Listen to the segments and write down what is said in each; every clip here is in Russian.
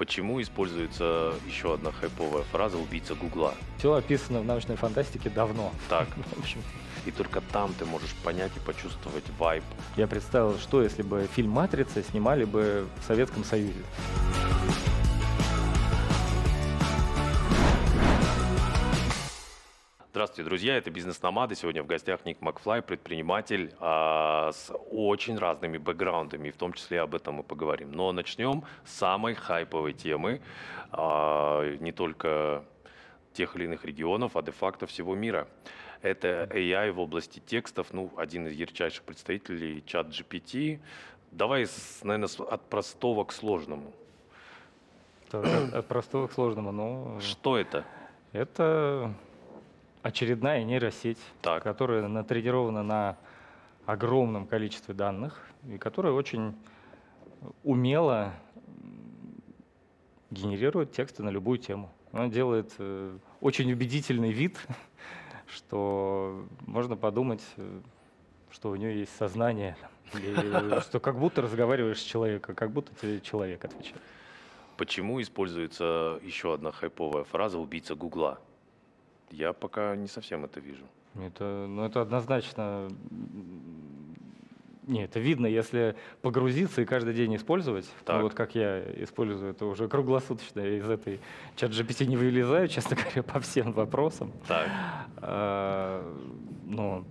Почему используется еще одна хайповая фраза «убийца Гугла»? Все описано в научной фантастике давно. Так. В общем. И только там ты можешь понять и почувствовать вайб. Я представил, что если бы фильм «Матрица» снимали бы в Советском Союзе. Здравствуйте, друзья, это «Бизнес-номады». Сегодня в гостях Ник Макфлай, предприниматель а, с очень разными бэкграундами, в том числе об этом мы поговорим. Но начнем с самой хайповой темы, а, не только тех или иных регионов, а де-факто всего мира. Это AI в области текстов, ну, один из ярчайших представителей, чат GPT. Давай, наверное, от простого к сложному. Так, от, простого к сложному, ну... Что это? Это очередная нейросеть, так. которая натренирована на огромном количестве данных и которая очень умело генерирует тексты на любую тему. Она делает э, очень убедительный вид, что можно подумать, э, что у нее есть сознание, или, что как будто разговариваешь с человеком, как будто тебе человек отвечает. Почему используется еще одна хайповая фраза «убийца Гугла»? Я пока не совсем это вижу. Это, ну, это однозначно... Не, это видно, если погрузиться и каждый день использовать. Ну, так. Ну, вот как я использую это уже круглосуточно. Я из этой чат GPT не вылезаю, честно говоря, по всем вопросам. Так. А, ну,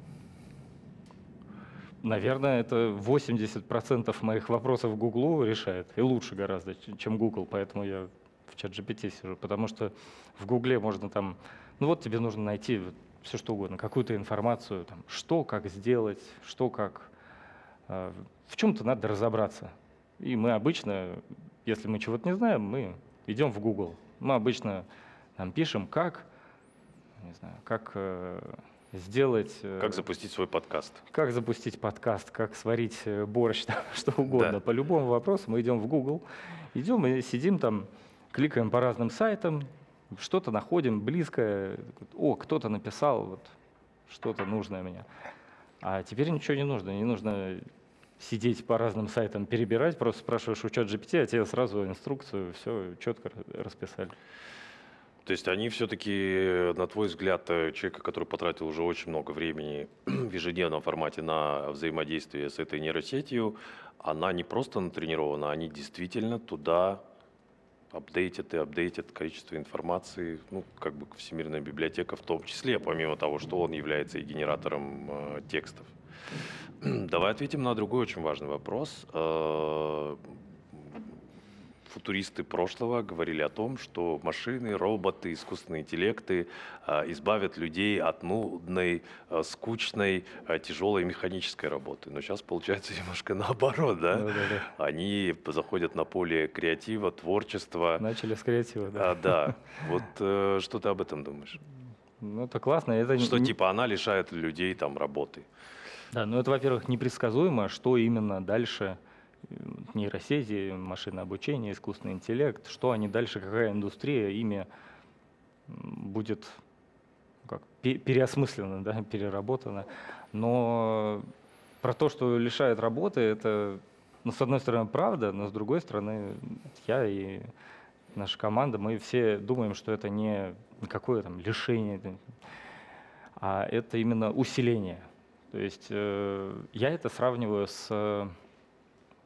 наверное, это 80% моих вопросов Гуглу решает. И лучше гораздо, чем Google. Поэтому я в чат GPT сижу. Потому что в Гугле можно там ну вот тебе нужно найти все что угодно, какую-то информацию, там, что, как сделать, что, как. Э, в чем-то надо разобраться. И мы обычно, если мы чего-то не знаем, мы идем в Google. Мы обычно там пишем, как, не знаю, как э, сделать... Э, как запустить свой подкаст. Как запустить подкаст, как сварить э, борщ, там, что угодно. Да. По любому вопросу мы идем в Google, идем и сидим там, кликаем по разным сайтам, что-то находим близкое, о, кто-то написал вот что-то нужное мне. А теперь ничего не нужно, не нужно сидеть по разным сайтам, перебирать, просто спрашиваешь у чат GPT, а тебе сразу инструкцию, все четко расписали. То есть они все-таки, на твой взгляд, э, человека, который потратил уже очень много времени в ежедневном формате на взаимодействие с этой нейросетью, она не просто натренирована, они действительно туда апдейтят и апдейтят количество информации, ну, как бы Всемирная библиотека в том числе, помимо того, что он является и генератором э, текстов. Давай ответим на другой очень важный вопрос. Э, футуристы прошлого говорили о том, что машины, роботы, искусственные интеллекты а, избавят людей от нудной, а, скучной, а, тяжелой механической работы. Но сейчас получается немножко наоборот, да? Да, да, да. Они заходят на поле креатива, творчества. Начали с креатива, да. А, да. Вот э, что ты об этом думаешь? Ну, это классно. Это что, не... типа, она лишает людей там работы. Да, ну это, во-первых, непредсказуемо, что именно дальше нейросети, машинное обучение, искусственный интеллект, что они дальше, какая индустрия ими будет как, переосмыслена, да, переработана. Но про то, что лишает работы, это, ну, с одной стороны, правда, но с другой стороны, я и наша команда, мы все думаем, что это не какое там лишение, а это именно усиление. То есть э, я это сравниваю с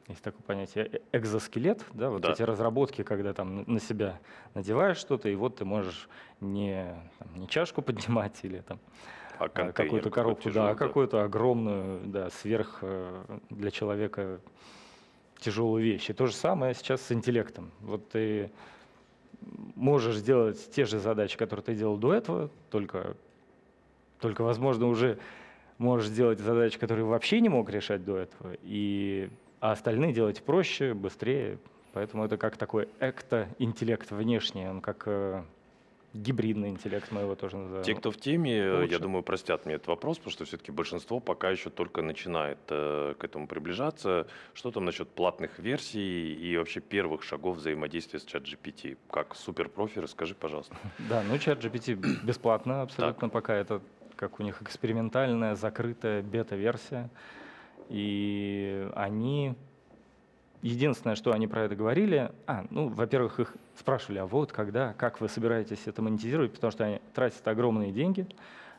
есть такое понятие э, экзоскелет, да, вот да. эти разработки, когда там на себя надеваешь что-то, и вот ты можешь не, там, не чашку поднимать или там а, а какую-то коробку, тяжелый, да, а какую-то огромную, да, сверх э, для человека тяжелую вещь. И то же самое сейчас с интеллектом. Вот ты можешь сделать те же задачи, которые ты делал до этого, только, только возможно, уже можешь сделать задачи, которые вообще не мог решать до этого. И а остальные делать проще, быстрее. Поэтому это как такой экто-интеллект внешний, он как э, гибридный интеллект, мы его тоже называем. Те, кто в теме, Лучше. я думаю, простят мне этот вопрос, потому что все-таки большинство пока еще только начинает э, к этому приближаться. Что там насчет платных версий и вообще первых шагов взаимодействия с ChatGPT? Как суперпрофи, расскажи, пожалуйста. Да, ну ChatGPT бесплатно абсолютно пока. Это как у них экспериментальная, закрытая бета-версия. И они единственное, что они про это говорили, а, ну, во-первых, их спрашивали, а вот когда, как вы собираетесь это монетизировать, потому что они тратят огромные деньги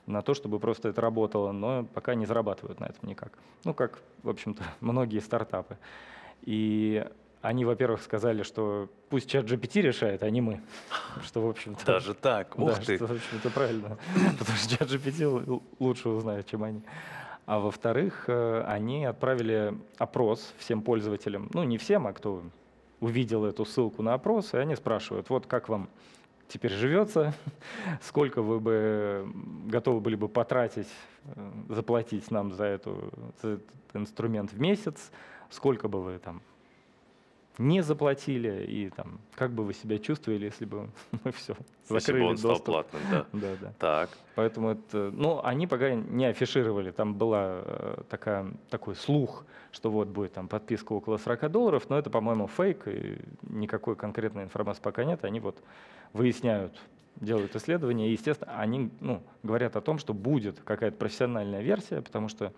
на то, чтобы просто это работало, но пока не зарабатывают на этом никак. Ну, как, в общем-то, многие стартапы. И они, во-первых, сказали, что пусть чат GPT решает, а не мы. Что, в общем-то... Даже так, ух да, ты. что, в общем-то, правильно. Потому что чат GPT лучше узнает, чем они. А во-вторых, э, они отправили опрос всем пользователям, ну не всем, а кто увидел эту ссылку на опрос, и они спрашивают, вот как вам теперь живется, сколько вы бы готовы были бы потратить, э, заплатить нам за, эту, за этот инструмент в месяц, сколько бы вы там не заплатили, и там, как бы вы себя чувствовали, если бы мы все Если закрыли бы он стал доступ. платным, да. Да, да. Так, Поэтому это, ну, они пока не афишировали, там была э, такая, такой слух, что вот будет там подписка около 40 долларов, но это, по-моему, фейк, и никакой конкретной информации пока нет, они вот выясняют, делают исследования, и, естественно, они, ну, говорят о том, что будет какая-то профессиональная версия, потому что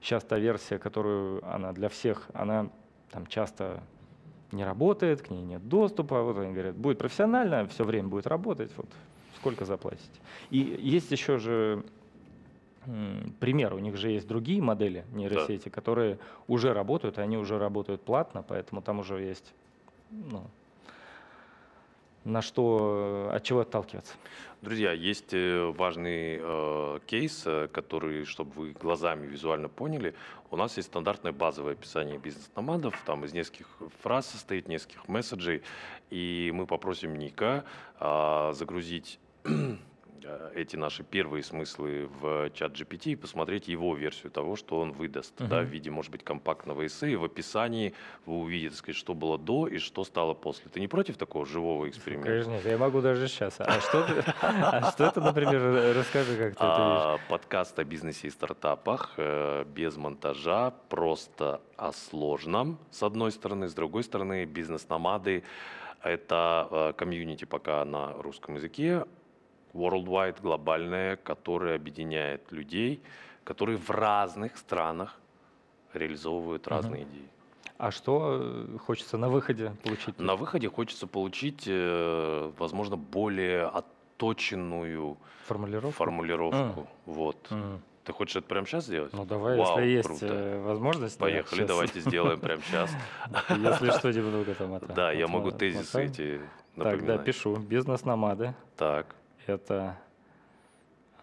сейчас та версия, которую она для всех, она там часто не работает, к ней нет доступа. Вот они говорят, будет профессионально, все время будет работать, вот сколько заплатите. И есть еще же пример, у них же есть другие модели нейросети, которые уже работают, и они уже работают платно, поэтому там уже есть ну, на что, от чего отталкиваться. Друзья, есть э, важный э, кейс, э, который, чтобы вы глазами визуально поняли, у нас есть стандартное базовое описание бизнес-номадов, там из нескольких фраз состоит, нескольких месседжей, и мы попросим Ника а, загрузить э, эти наши первые смыслы в чат GPT и посмотреть его версию того, что он выдаст, да, в виде, может быть, компактного эссе, и в описании вы увидите, сказать, что было до и что стало после. Ты не против такого живого эксперимента? Конечно, нет, я могу даже сейчас. А что, а что это, например, расскажи, как ты это видишь? А, подкаст о бизнесе и стартапах э, без монтажа, просто о сложном, с одной стороны, с другой стороны, бизнес-номады – это э, комьюнити пока на русском языке, worldwide, глобальное, которое объединяет людей, которые в разных странах реализовывают разные идеи. А что э, хочется на выходе получить? На выходе хочется получить, э, возможно, более отточенную Формулировку? формулировку. Вот. Мгм. Ты хочешь это прямо сейчас сделать? Ну давай, Вау, если есть круто. э, возможность. Поехали, давайте сделаем прямо сейчас. Если что, немного там. Да, я могу тезисы эти Так, да, напоминать. пишу. Бизнес-номады. Так, Это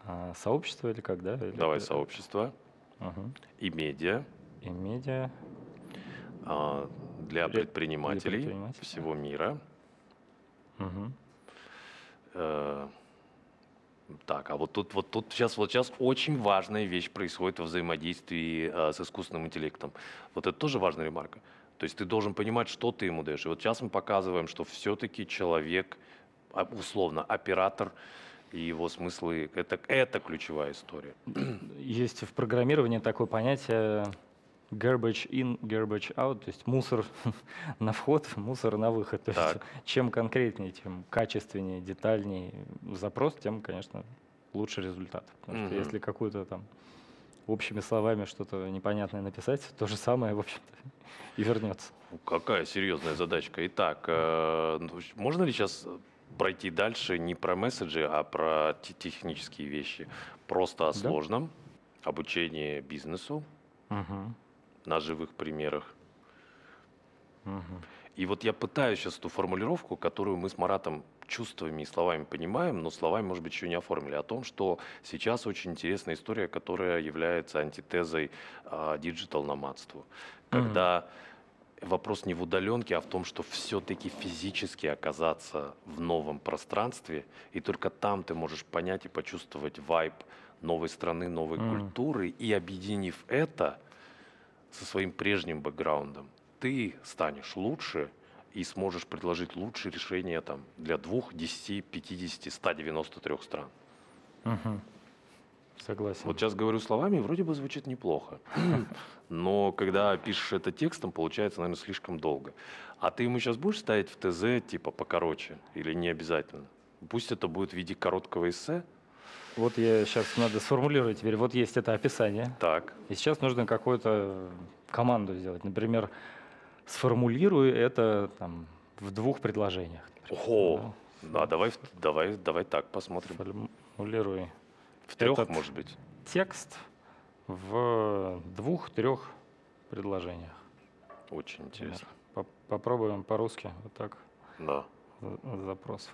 а, сообщество или как, да? Или давай это- сообщество Мгм. и медиа И медиа. а, для Для- предпринимателей предпринимателей. всего мира. Мгм. Э, Так, а вот тут, вот тут сейчас, вот сейчас очень важная вещь происходит во взаимодействии э, с искусственным интеллектом. Вот это тоже важная ремарка. То есть ты должен понимать, что ты ему даешь. И вот сейчас мы показываем, что все-таки человек, а, условно, оператор и его смыслы, это, это ключевая история. Есть в программировании такое понятие garbage in, garbage out, то есть мусор на вход, мусор на выход. То есть чем конкретнее, чем качественнее, детальнее запрос, тем, конечно, лучше результат. Потому что если какую-то там общими словами что-то непонятное написать, то же самое, в общем-то, и вернется. Какая серьезная задачка. Итак, э, ну, можно ли сейчас пройти дальше не про месседжи, а про те- технические вещи? Просто о Да. сложном обучении бизнесу Мгм. на живых примерах. Мгм. И вот я пытаюсь сейчас эту формулировку, которую мы с Маратом чувствами и словами понимаем, но словами, может быть, еще не оформили, о том, что сейчас очень интересная история, которая является антитезой диджитал-номадству. Мгм. Когда вопрос не в удаленке, а в том, что все-таки физически оказаться в новом пространстве, и только там ты можешь понять и почувствовать вайб новой страны, новой Мгм. культуры, и объединив это со своим прежним бэкграундом, ты станешь лучше и сможешь предложить лучшие решения там, для двух, десяти, пятидесяти, 193 стран. Мгм. Согласен. Вот сейчас говорю словами, вроде бы звучит неплохо. Но когда пишешь это текстом, получается, наверное, слишком долго. А ты ему сейчас будешь ставить в ТЗ, типа, покороче? Или не обязательно? Пусть это будет в виде короткого эссе. Вот я сейчас надо сформулировать теперь. Вот есть это описание. Так, И сейчас нужно какую-то команду сделать. Например, сформулирую это там, в двух предложениях. например. Ого! Да, давай, в- давай, давай так посмотрим. Формулируй В трех, этот- может быть. текст в двух-трех предложениях. Очень интересно. По- Попробуем по-русски вот так Да. за- запрос.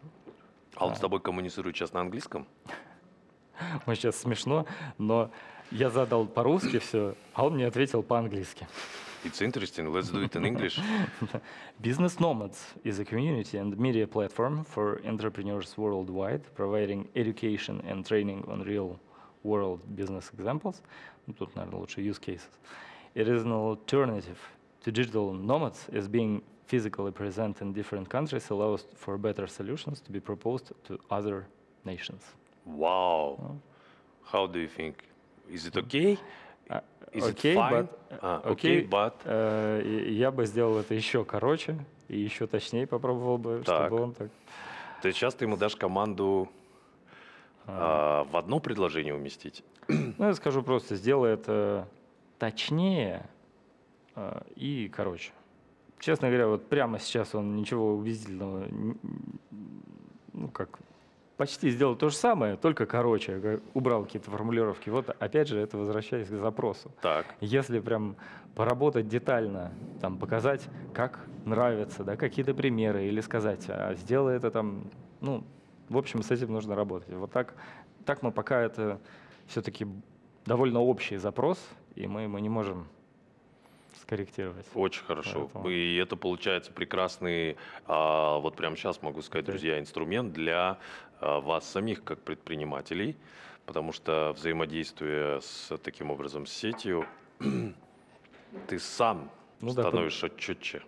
А он с тобой коммуницирует сейчас на английском? Ой, сейчас смешно, но я задал по-русски все, а он мне ответил по-английски. It's interesting. Let's do it in English. Business Nomads is a community and media platform for entrepreneurs worldwide, providing education and training on real-world business examples. Ну, тут, наверное, лучше use cases. It is an alternative to digital nomads, as being physically present in different countries allows for better solutions to be proposed to other nations. Wow. Oh. How do you think? Is it okay? А, Is fine? but- А, окей, okay, but... Э, Я бы сделал это еще короче и еще точнее попробовал бы, Так. чтобы он так. То есть сейчас ты ему дашь команду а, в одно предложение уместить? Ну, я скажу просто, сделай это точнее э, и короче. Честно говоря, вот прямо сейчас он ничего убедительного, ну, как почти сделал то же самое, только короче, убрал какие-то формулировки. Вот опять же, это возвращаясь к запросу. Так. Если прям поработать детально, там, показать, как нравится, да, какие-то примеры, или сказать, а сделай это там, ну, в общем, с этим нужно работать. Вот так, так мы пока это все-таки довольно общий запрос, и мы его не можем скорректировать. Очень хорошо. Поэтому- И это получается прекрасный, а, вот прямо сейчас могу сказать, Да. друзья, инструмент для а, вас самих как предпринимателей, потому что взаимодействуя с таким образом с сетью, ты сам Ну да, становишься четче.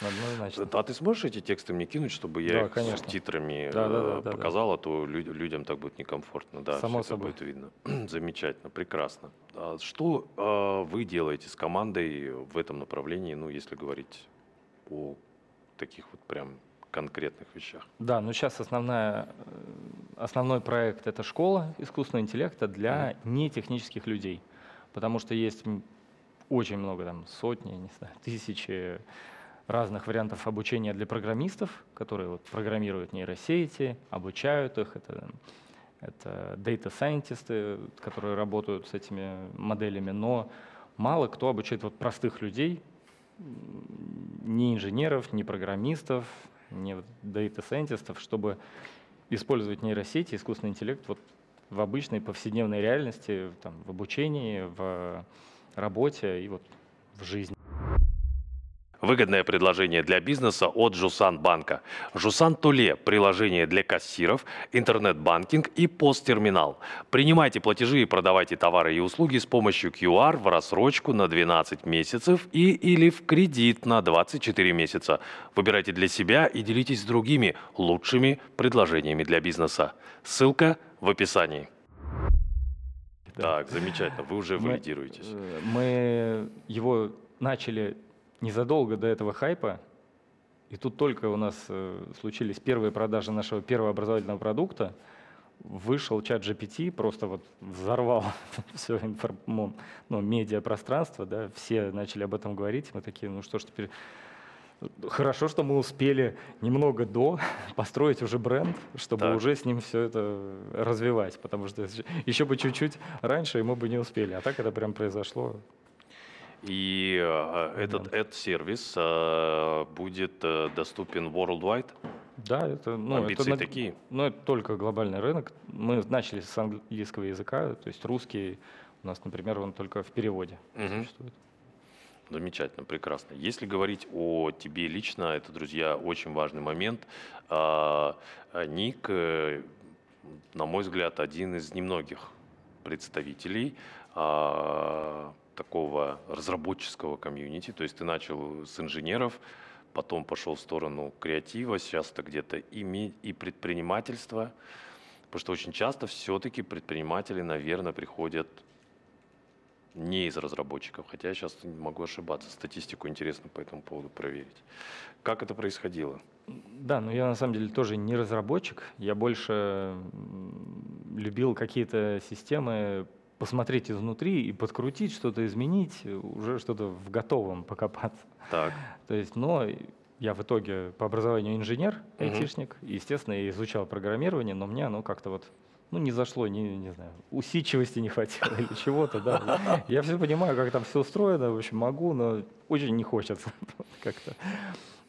Однозначно. А ты сможешь эти тексты мне кинуть, чтобы я Да, их конечно. с титрами Да, да, э, да, да, да. показал, а то лю- людям так будет некомфортно. Да, Само это собой. будет видно. Замечательно, прекрасно. А Что а, вы делаете с командой в этом направлении, ну, если говорить о таких вот прям конкретных вещах? Да, ну сейчас основная, э, основной проект это школа искусственного интеллекта для нетехнических людей, потому что есть очень много, там сотни, не знаю, тысячи разных вариантов обучения для программистов, которые вот программируют нейросети, обучают их. Это, это data scientists, которые работают с этими моделями, но мало кто обучает вот простых людей, ни инженеров, ни программистов, вот data scientists, чтобы использовать нейросети, искусственный интеллект вот в обычной повседневной реальности, там, в обучении, в работе и вот в жизни. Выгодное предложение для бизнеса от Жусан Банка. Жусан Туле – приложение для кассиров, интернет-банкинг и посттерминал. Принимайте платежи и продавайте товары и услуги с помощью QR в рассрочку на 12 месяцев и или в кредит на 24 месяца. Выбирайте для себя и делитесь с другими лучшими предложениями для бизнеса. Ссылка в описании. Да. Так, замечательно, вы уже Мы- валидируетесь. э, Мы его начали незадолго до этого хайпа, и тут только у нас э, случились первые продажи нашего первого образовательного продукта. Вышел чат GPT, просто вот взорвал все информ... ну, ну, медиапространство, да, все начали об этом говорить, мы такие, ну что ж теперь... Хорошо, что мы успели немного до построить уже бренд, чтобы Так. уже с ним все это развивать, потому что еще бы чуть-чуть раньше, и мы бы не успели, а так это прям произошло. И э, этот ad-сервис э, будет э, доступен worldwide? Да, это, ну, Амбиции это, такие? ну, это только глобальный рынок. Мы начали с английского языка, то есть русский у нас, например, он только в переводе Мгм. существует. Замечательно, прекрасно. Если говорить о тебе лично, это, друзья, очень важный момент. А, а, Ник, э, на мой взгляд, один из немногих представителей а, такого разработческого комьюнити. То есть ты начал с инженеров, потом пошел в сторону креатива, сейчас это где-то и, и предпринимательство. Потому что очень часто все-таки предприниматели, наверное, приходят не из разработчиков, хотя я сейчас могу ошибаться. Статистику интересно по этому поводу проверить. Как это происходило? Да, но я на самом деле тоже не разработчик. Я больше любил какие-то системы посмотреть изнутри и подкрутить, что-то изменить, уже что-то в готовом покопаться. Так. То есть, но я в итоге по образованию инженер, Мгм. айтишник, и, естественно, я изучал программирование, но мне оно как-то вот ну, не зашло, не, не знаю, усидчивости не хватило или чего-то, да. Я все понимаю, как там все устроено, в общем, могу, но очень не хочется как-то.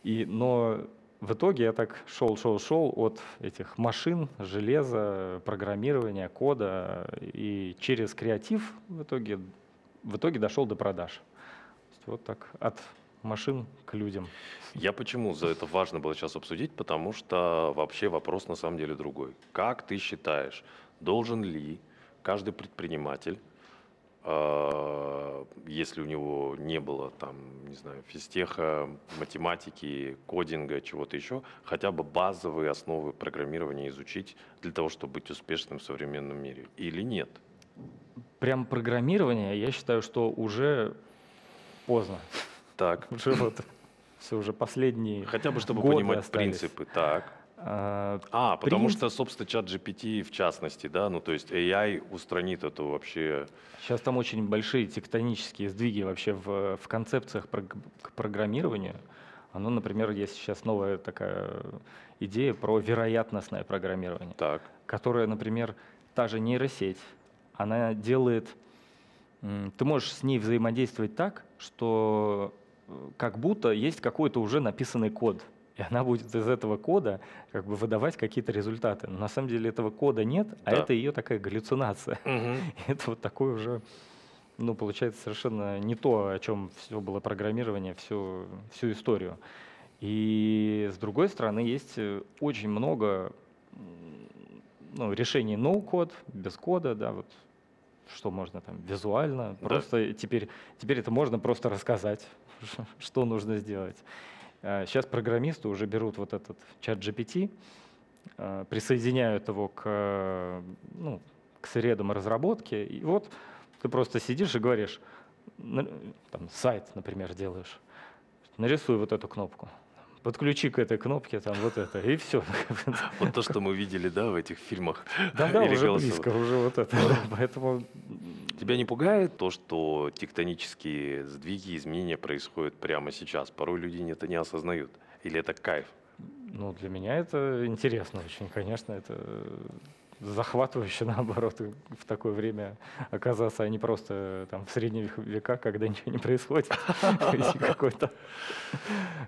И, но в итоге я так шел, шел, шел от этих машин, железа, программирования, кода, и через креатив в итоге, в итоге дошел до продаж. Вот так от машин к людям. Я почему за это важно было сейчас обсудить? Потому что вообще вопрос на самом деле другой. Как ты считаешь, должен ли каждый предприниматель, если у него не было там, не знаю, физтеха, математики, кодинга, чего-то еще, хотя бы базовые основы программирования изучить для того, чтобы быть успешным в современном мире? Или нет? Прям программирование, я считаю, что уже поздно. Так, Уже вот все уже последние хотя бы чтобы понимать остались. принципы. Так. А, А, потому что, собственно, чат GPT в частности, да, ну то есть AI устранит эту вообще... Сейчас там очень большие тектонические сдвиги вообще в, в концепциях прог- к программированию. Оно, например, есть сейчас новая такая идея про вероятностное программирование, Так, которая, например, та же нейросеть, она делает... Ты можешь с ней взаимодействовать так, что э, как будто есть какой-то уже написанный код, и она будет из этого кода как бы выдавать какие-то результаты. Но на самом деле этого кода нет, а Да. это ее такая галлюцинация. Мгм. Это вот такой уже, ну, получается, совершенно не то, о чем все было программирование, всю, всю историю. И с другой стороны, есть э, очень много ну, решений no-код, без кода, да, вот что можно там визуально, Да. просто теперь, теперь это можно просто рассказать, что нужно сделать. Сейчас программисты уже берут вот этот чат GPT, э, присоединяют его к, э, ну, к средам разработки, и вот ты просто сидишь и говоришь, там, сайт, например, делаешь, нарисуй вот эту кнопку, подключи к этой кнопке там вот это, и все. Вот то, что мы видели, да, в этих фильмах. Да-да, Или уже близко, уже вот это. Поэтому Тебя не пугает то, что тектонические сдвиги, изменения происходят прямо сейчас? Порой люди это не осознают. Или это кайф? Ну, для меня это интересно очень, конечно, это захватывающе, наоборот, в такое время оказаться, а не просто там в средние век- века, когда ничего не происходит, какой-то,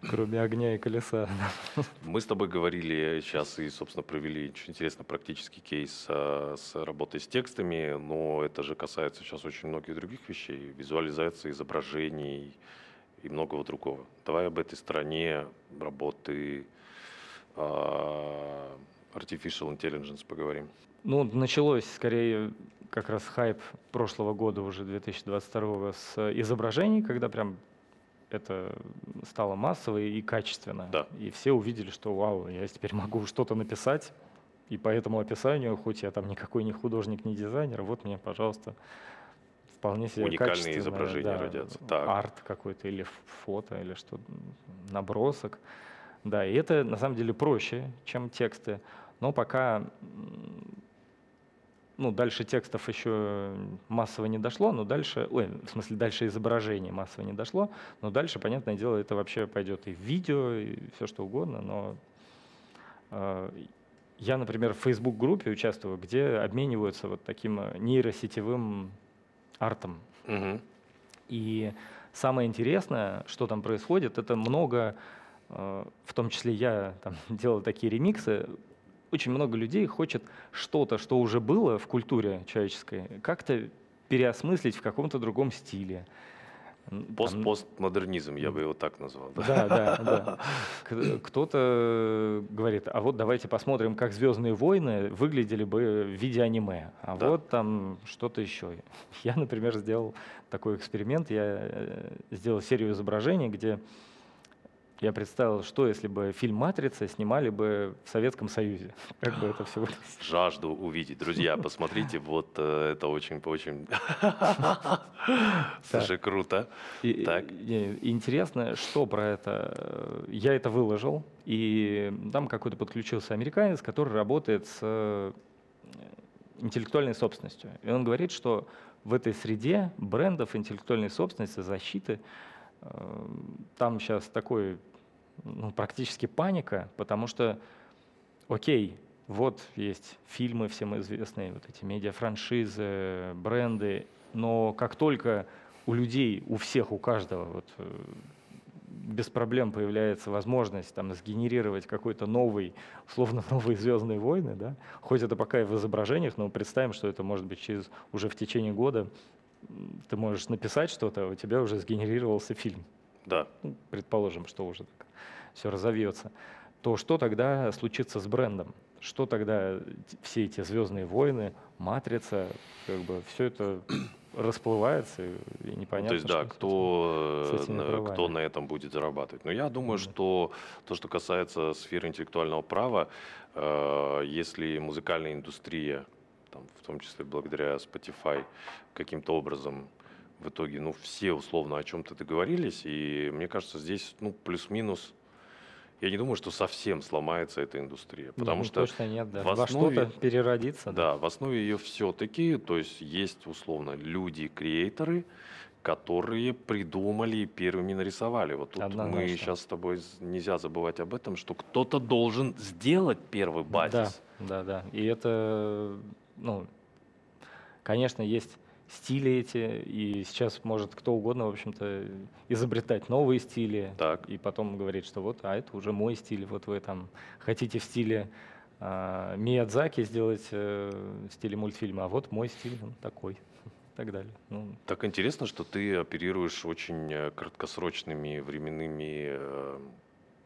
кроме огня и колеса. Мы с тобой говорили сейчас и, собственно, провели очень интересно практический кейс а, с работой с текстами, но это же касается сейчас очень многих других вещей, визуализации изображений и многого другого. Давай об этой стороне работы а, Artificial Intelligence поговорим. Ну, началось скорее как раз хайп прошлого года, уже 2022 с изображений, когда прям это стало массово и качественно. Да. И все увидели, что вау, я теперь могу что-то написать, и по этому описанию, хоть я там никакой не художник, не дизайнер, вот мне, пожалуйста, вполне себе Уникальные изображения да, родятся. Так. Арт какой-то или фото, или что набросок. Да, и это на самом деле проще, чем тексты. Но пока ну, дальше текстов еще массово не дошло, но дальше, ой, в смысле, дальше изображений массово не дошло, но дальше, понятное дело, это вообще пойдет и в видео, и все что угодно, но э, я, например, в Facebook-группе участвую, где обмениваются вот таким э, нейросетевым артом. Мгм. И самое интересное, что там происходит, это много, э, в том числе я там делал такие ремиксы, очень много людей хочет что-то, что уже было в культуре человеческой, как-то переосмыслить в каком-то другом стиле. Пост-постмодернизм, я бы его так назвал. да. да, да, да. Кто-то говорит, а вот давайте посмотрим, как Звездные войны выглядели бы в виде аниме. А Да. вот там что-то еще. Я, например, сделал такой эксперимент. Я э, сделал серию изображений, где я представил, что если бы фильм «Матрица» снимали бы в Советском Союзе. Как бы это все выглядело. Жажду увидеть. Друзья, посмотрите, вот э, это очень-очень... Слушай, круто. Так. и- и интересно, что про это. э, Я это выложил, и там какой-то подключился американец, который работает с э, интеллектуальной собственностью. И он говорит, что в этой среде брендов, интеллектуальной собственности, защиты, там сейчас такой ну, практически паника, потому что, окей, вот есть фильмы всем известные, вот эти медиафраншизы, бренды, но как только у людей, у всех, у каждого вот, э, без проблем появляется возможность там, сгенерировать какой-то новый, условно новые «Звездные войны», да? хоть это пока и в изображениях, но представим, что это может быть через, уже в течение года ты можешь написать что-то, а у тебя уже сгенерировался фильм. Да. Ну, предположим, что уже так все разовьется. То что тогда случится с брендом? Что тогда все эти «Звездные войны», «Матрица», как бы все это расплывается и непонятно. То есть, да, кто, э, кто на этом будет зарабатывать. Но я думаю, mm-hmm. что то, что касается сферы интеллектуального права, э, если музыкальная индустрия, там, в том числе благодаря Spotify, каким-то образом в итоге, ну, все условно о чем-то договорились, и мне кажется, здесь, ну, плюс-минус я не думаю, что совсем сломается эта индустрия, потому не, что точно нет, да. в основе, во что-то переродится. Да, да, в основе ее все-таки, то есть есть условно люди-креаторы, которые придумали и первыми нарисовали. Вот тут Однозначно. мы сейчас с тобой нельзя забывать об этом, что кто-то должен сделать первый базис. Да, да, да. И это, ну, конечно, есть стили эти, и сейчас может кто угодно, в общем-то, изобретать новые стили, так. и потом говорить, что вот, а это уже мой стиль, вот вы там хотите в стиле э, Миядзаки сделать э, в стиле мультфильма, а вот мой стиль он такой и так далее. Ну. Так интересно, что ты оперируешь очень э, краткосрочными временными э,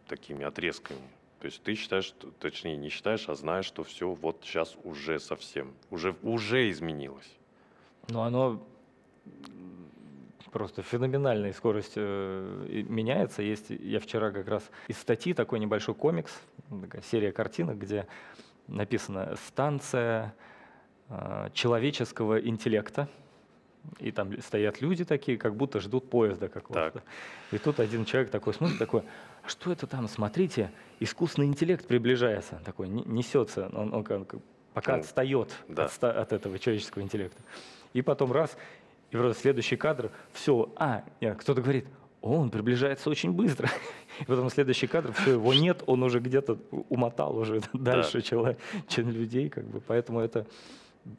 такими отрезками. То есть ты считаешь, точнее не считаешь, а знаешь, что все вот сейчас уже совсем, уже, уже изменилось. Ну, оно просто феноменальной скоростью э, меняется. Есть, я вчера как раз из статьи такой небольшой комикс, такая серия картинок, где написано «Станция э, человеческого интеллекта». И там стоят люди такие, как будто ждут поезда какого-то. И тут один человек такой смотрит, такой, что это там, смотрите, искусственный интеллект приближается, такой несется, он, он, он пока ну, отстает да. от, от этого человеческого интеллекта. И потом раз, и вроде следующий кадр, все, а, кто-то говорит, о, он приближается очень быстро. И потом следующий кадр, все, его нет, он уже где-то умотал уже дальше, да. чем людей, как бы. Поэтому это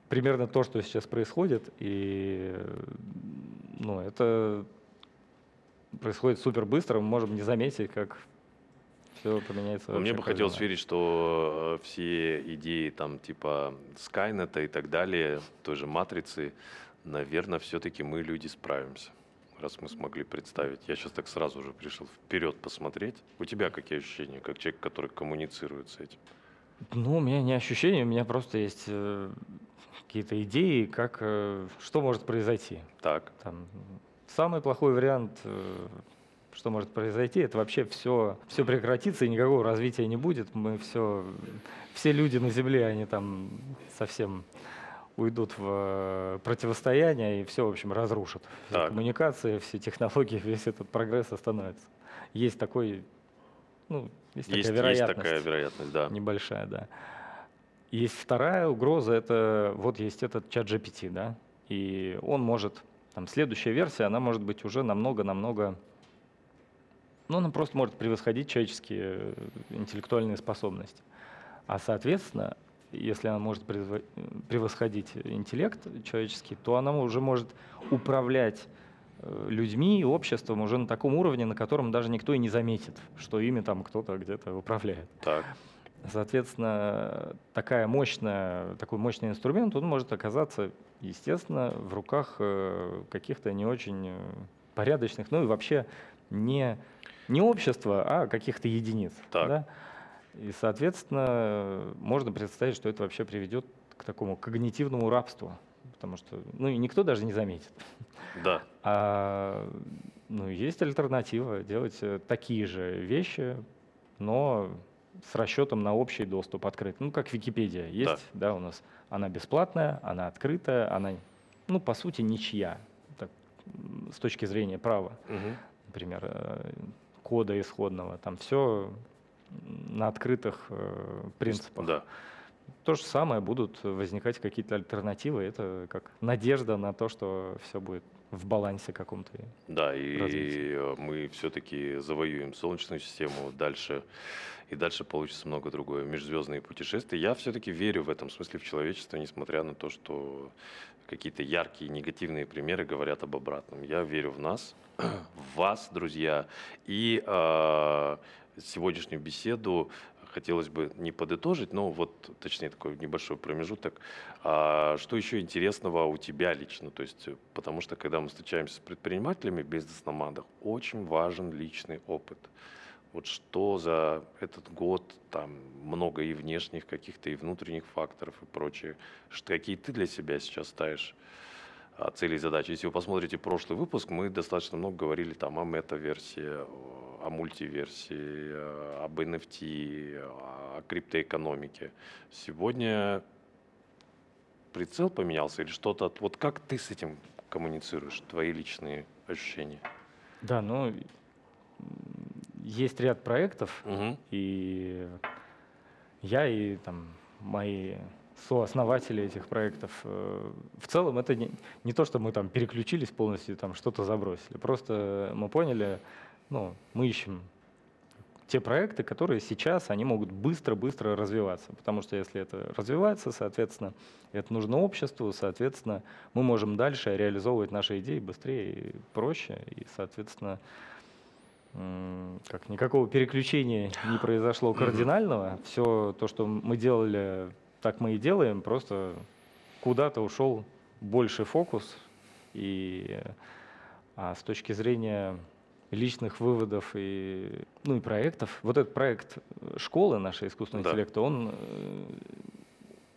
примерно то, что сейчас происходит, и ну, это происходит супер быстро, мы можем не заметить, как все поменяется. Мне бы хотелось верить, что э, все идеи там типа Скайнета и так далее, той же Матрицы, наверное, все-таки мы, люди, справимся раз мы смогли представить. Я сейчас так сразу же пришел вперед посмотреть. У тебя какие ощущения, как человек, который коммуницирует с этим? Ну, у меня не ощущения, у меня просто есть э, какие-то идеи, как, э, что может произойти. Так. Там, самый плохой вариант э, что может произойти, это вообще все, все прекратится и никакого развития не будет. Мы все, все люди на Земле, они там совсем уйдут в э, противостояние и все, в общем, разрушат. Все коммуникации, все технологии, весь этот прогресс остановится. Есть такой, ну, есть, есть такая вероятность. Есть такая вероятность, да. Небольшая, да. Есть вторая угроза, это вот есть этот чат GPT, да, и он может, там, следующая версия, она может быть уже намного-намного но ну, она просто может превосходить человеческие э, интеллектуальные способности. А соответственно, если она может превосходить интеллект человеческий, то она уже может управлять э, людьми и обществом уже на таком уровне, на котором даже никто и не заметит, что ими там кто-то где-то управляет. Так. Соответственно, такая мощная, такой мощный инструмент, он может оказаться, естественно, в руках э, каких-то не очень порядочных, ну и вообще не не общества, а каких-то единиц. Так. Да? И, соответственно, можно представить, что это вообще приведет к такому когнитивному рабству, потому что, ну, и никто даже не заметит. Да. А, ну, есть альтернатива, делать э, такие же вещи, но с расчетом на общий доступ открыт. Ну, как Википедия есть, да, да у нас. Она бесплатная, она открытая, она, ну, по сути, ничья, так, с точки зрения права. Угу. Например, э, кода исходного. Там все на открытых э, принципах. Да. то же самое будут возникать какие-то альтернативы. Это как надежда на то, что все будет в балансе каком-то. Да, и развития. э, мы все-таки завоюем Солнечную систему дальше, и дальше получится много другое. Межзвездные путешествия. Я все-таки верю в этом смысле в человечество, несмотря на то, что какие-то яркие негативные примеры говорят об обратном. Я верю в нас, в вас, друзья, и э, сегодняшнюю беседу хотелось бы не подытожить, но вот, точнее, такой небольшой промежуток. А что еще интересного у тебя лично? То есть, потому что, когда мы встречаемся с предпринимателями, бизнес-номадах, очень важен личный опыт. Вот что за этот год, там много и внешних каких-то, и внутренних факторов и прочее, что, какие ты для себя сейчас ставишь цели и задачи. Если вы посмотрите прошлый выпуск, мы достаточно много говорили там о мета-версии, о мультиверсии, об NFT, о криптоэкономике. Сегодня прицел поменялся или что-то? Вот как ты с этим коммуницируешь, твои личные ощущения? Да, ну, есть ряд проектов, Мгм. и я и там мои сооснователи этих проектов. э, В целом это не, не то, что мы там переключились полностью, там что-то забросили. Просто мы поняли, ну, мы ищем те проекты, которые сейчас, они могут быстро-быстро развиваться. Потому что если это развивается, соответственно, это нужно обществу, соответственно, мы можем дальше реализовывать наши идеи быстрее и проще. И, соответственно, как никакого переключения не произошло кардинального. Все то, что мы делали, так мы и делаем, просто куда-то ушел больше фокус. И а с точки зрения личных выводов и, ну, и проектов, вот этот проект школы нашей искусственного Да. интеллекта, он э,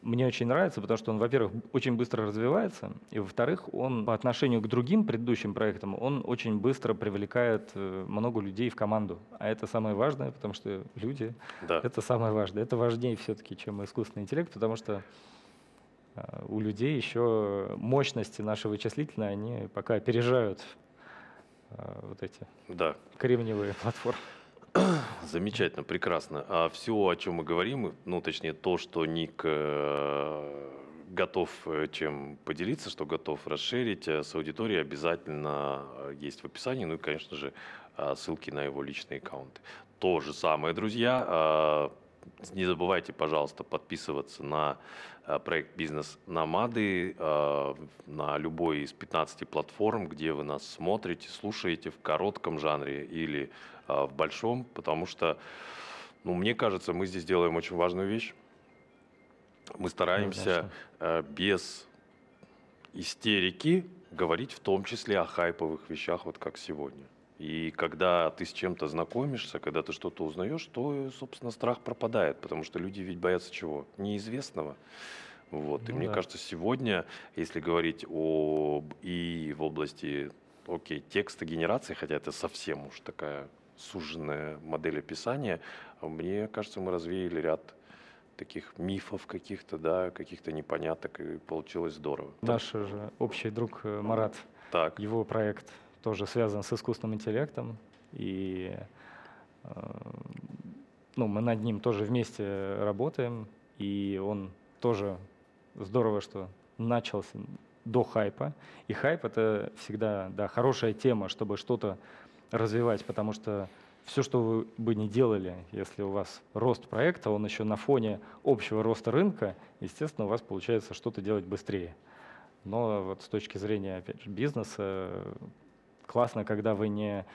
мне очень нравится, потому что он, во-первых, очень быстро развивается, и, во-вторых, он по отношению к другим предыдущим проектам, он очень быстро привлекает э, много людей в команду. А это самое важное, потому что люди Да. это самое важное. Это важнее все-таки, чем искусственный интеллект, потому что а, у людей еще мощности наши вычислительные, они пока опережают а, вот эти Да. кремниевые платформы. Замечательно, прекрасно. А все, о чем мы говорим, ну, точнее, то, что Ник э, готов э, чем поделиться, что готов расширить э, с аудиторией, обязательно есть в описании. Ну и, конечно же, ссылки на его личные аккаунты. То же самое, друзья. э, Не забывайте, пожалуйста, подписываться на проект «Бизнес Намады» на любой из 15 платформ, где вы нас смотрите, слушаете в коротком жанре или а, в большом, потому что, ну, мне кажется, мы здесь делаем очень важную вещь. Мы стараемся э, без истерики говорить в том числе о хайповых вещах, вот как сегодня. И когда ты с чем-то знакомишься, когда ты что-то узнаешь, то, собственно, страх пропадает, потому что люди ведь боятся чего? Неизвестного. Вот. и Ну мне да. кажется, сегодня, если говорить об и в области, окей, текста генерации, хотя это совсем уж такая суженная модель описания, мне кажется, мы развеяли ряд таких мифов каких-то, да, каких-то непоняток, и получилось здорово. Наш же общий друг э, Марат, Так, его проект тоже связан с искусственным интеллектом, и э, ну, мы над ним тоже вместе работаем, и он тоже здорово, что начался до хайпа. И хайп это всегда да, хорошая тема, чтобы что-то развивать, потому что все, что вы бы не делали, если у вас рост проекта, он еще на фоне общего роста рынка, естественно, у вас получается что-то делать быстрее. Но вот с точки зрения, опять же, бизнеса, классно, когда вы не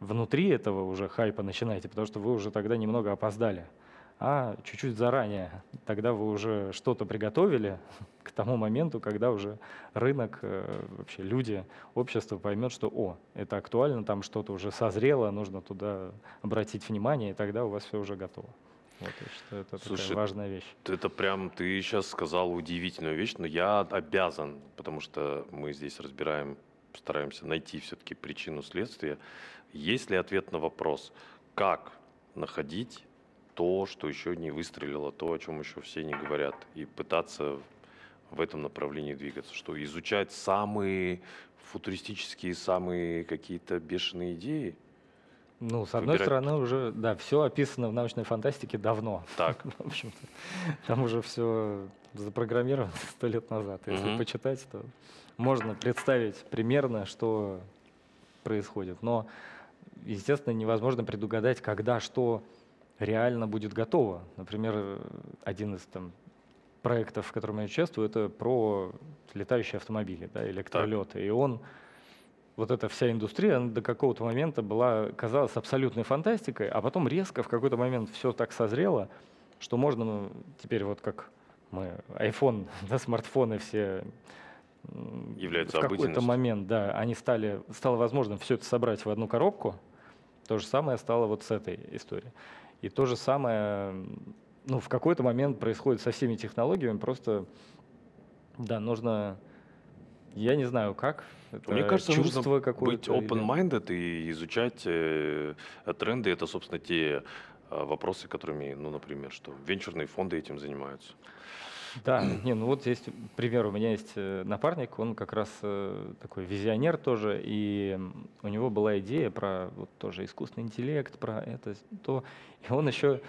внутри этого уже хайпа начинаете, потому что вы уже тогда немного опоздали, а чуть-чуть заранее. Тогда вы уже что-то приготовили к тому моменту, когда уже рынок, э, вообще люди, общество поймет, что о, это актуально, там что-то уже созрело, нужно туда обратить внимание, и тогда у вас все уже готово. Вот, я считаю, это Слушай, такая важная вещь. это прям ты сейчас сказал удивительную вещь, но я обязан, потому что мы здесь разбираем, стараемся найти все-таки причину следствия. Есть ли ответ на вопрос, как находить то, что еще не выстрелило, то, о чем еще все не говорят, и пытаться в этом направлении двигаться, что изучать самые футуристические, самые какие-то бешеные идеи, Ну, с одной Выбирать- стороны, уже, да, все описано в научной фантастике давно. Так, В общем-то, там уже все запрограммировано сто лет назад. Если Мгм. почитать, то можно представить примерно, что происходит. Но, естественно, невозможно предугадать, когда что реально будет готово. Например, один из там, проектов, в котором я участвую, это про летающие автомобили, да, электролеты. И он, вот эта вся индустрия, она до какого-то момента была, казалась абсолютной фантастикой, а потом резко в какой-то момент все так созрело, что можно ну, теперь вот как мы, iPhone, да, смартфоны все Являются в какой-то момент, да, они стали, стало возможным все это собрать в одну коробку. То же самое стало вот с этой историей. И то же самое, ну, в какой-то момент происходит со всеми технологиями, просто, да, нужно, я не знаю как, это Мне кажется, чувство нужно быть open-minded и изучать э, тренды. Это, собственно, те э, вопросы, которыми, ну, например, что венчурные фонды этим занимаются. Да, не, ну вот есть пример, у меня есть э, напарник, он как раз э, такой визионер тоже, и у него была идея про вот тоже искусственный интеллект, про это, то, и он еще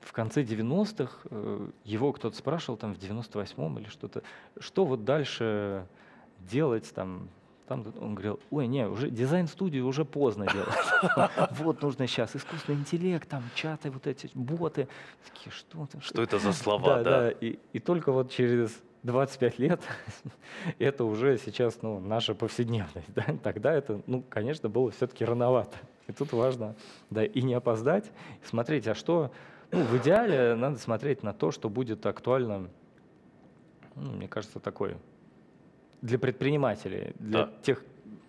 в конце 90-х, э, его кто-то спрашивал там в 98-м или что-то, что вот дальше делать там, там он говорил, ой, не, уже дизайн-студию уже поздно делать. Вот нужно сейчас искусственный интеллект, там чаты, вот эти боты. Такие, что там, Что это за слова, да, и только вот через 25 лет это уже сейчас ну, наша повседневность. Да? Тогда это, ну, конечно, было все-таки рановато. И тут важно да, и не опоздать, и смотреть, а что... Ну, в идеале надо смотреть на то, что будет актуально, ну, мне кажется, такой для предпринимателей, для Да. тех,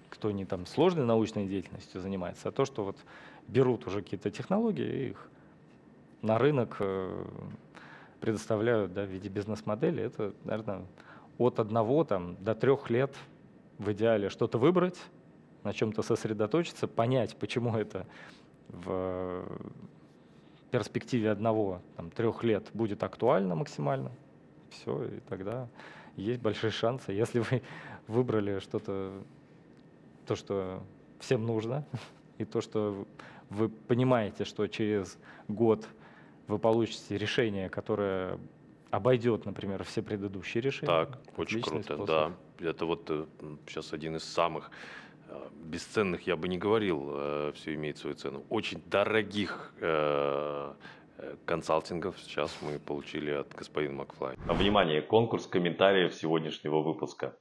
кто не там сложной научной деятельностью занимается, а то, что вот берут уже какие-то технологии и их на рынок э, предоставляют да, в виде бизнес-модели, это, наверное, от одного там, до трех лет в идеале что-то выбрать, на чем-то сосредоточиться, понять, почему это в перспективе одного там, трех лет будет актуально максимально. Все, и тогда есть большие шансы. Если вы выбрали что-то, то, что всем нужно, и то, что вы понимаете, что через год вы получите решение, которое обойдет, например, все предыдущие решения. Так, очень Отличный круто, способ. да. Это вот сейчас один из самых э, бесценных, я бы не говорил, все имеет свою цену. Очень дорогих э, э, консалтингов сейчас мы получили от господина Макфлай. Внимание, конкурс комментариев сегодняшнего выпуска.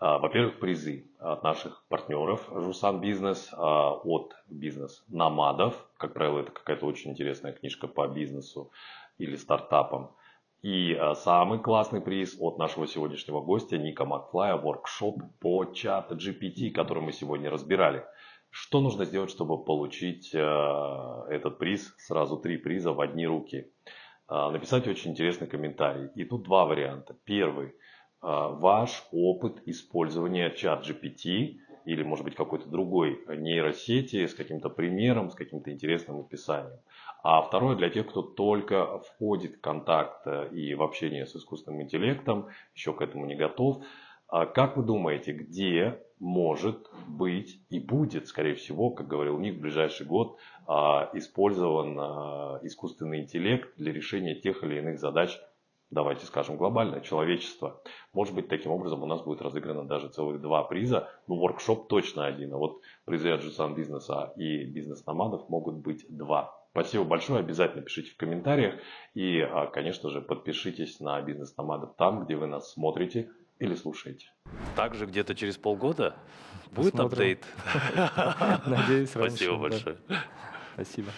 А, Во-первых, призы от наших партнеров Жусан Бизнес, а, от бизнес Намадов. Как правило, это какая-то очень интересная книжка по бизнесу или стартапам. И а, самый классный приз от нашего сегодняшнего гостя Ника Макфлая, воркшоп по чат GPT, который мы сегодня разбирали. Что нужно сделать, чтобы получить э, этот приз? Сразу три приза в одни руки. Э, написать очень интересный комментарий. И тут два варианта. Первый. Э, ваш опыт использования чат GPT или, может быть, какой-то другой нейросети с каким-то примером, с каким-то интересным описанием. А второе для тех, кто только входит в контакт и в общение с искусственным интеллектом, еще к этому не готов. А Как вы думаете, где может быть и будет, скорее всего, как говорил Ник, в ближайший год а, использован а, искусственный интеллект для решения тех или иных задач, давайте скажем, глобальное человечество. Может быть, таким образом у нас будет разыграно даже целых два приза. Ну, воркшоп точно один, а вот призы от Жусан Бизнеса и Бизнес-номадов могут быть два. Спасибо большое, обязательно пишите в комментариях и, а, конечно же, подпишитесь на бизнес-номадов там, где вы нас смотрите или слушаете. Также где-то через полгода будет Посмотрим. апдейт. Надеюсь, раньше, Спасибо да. большое. Спасибо.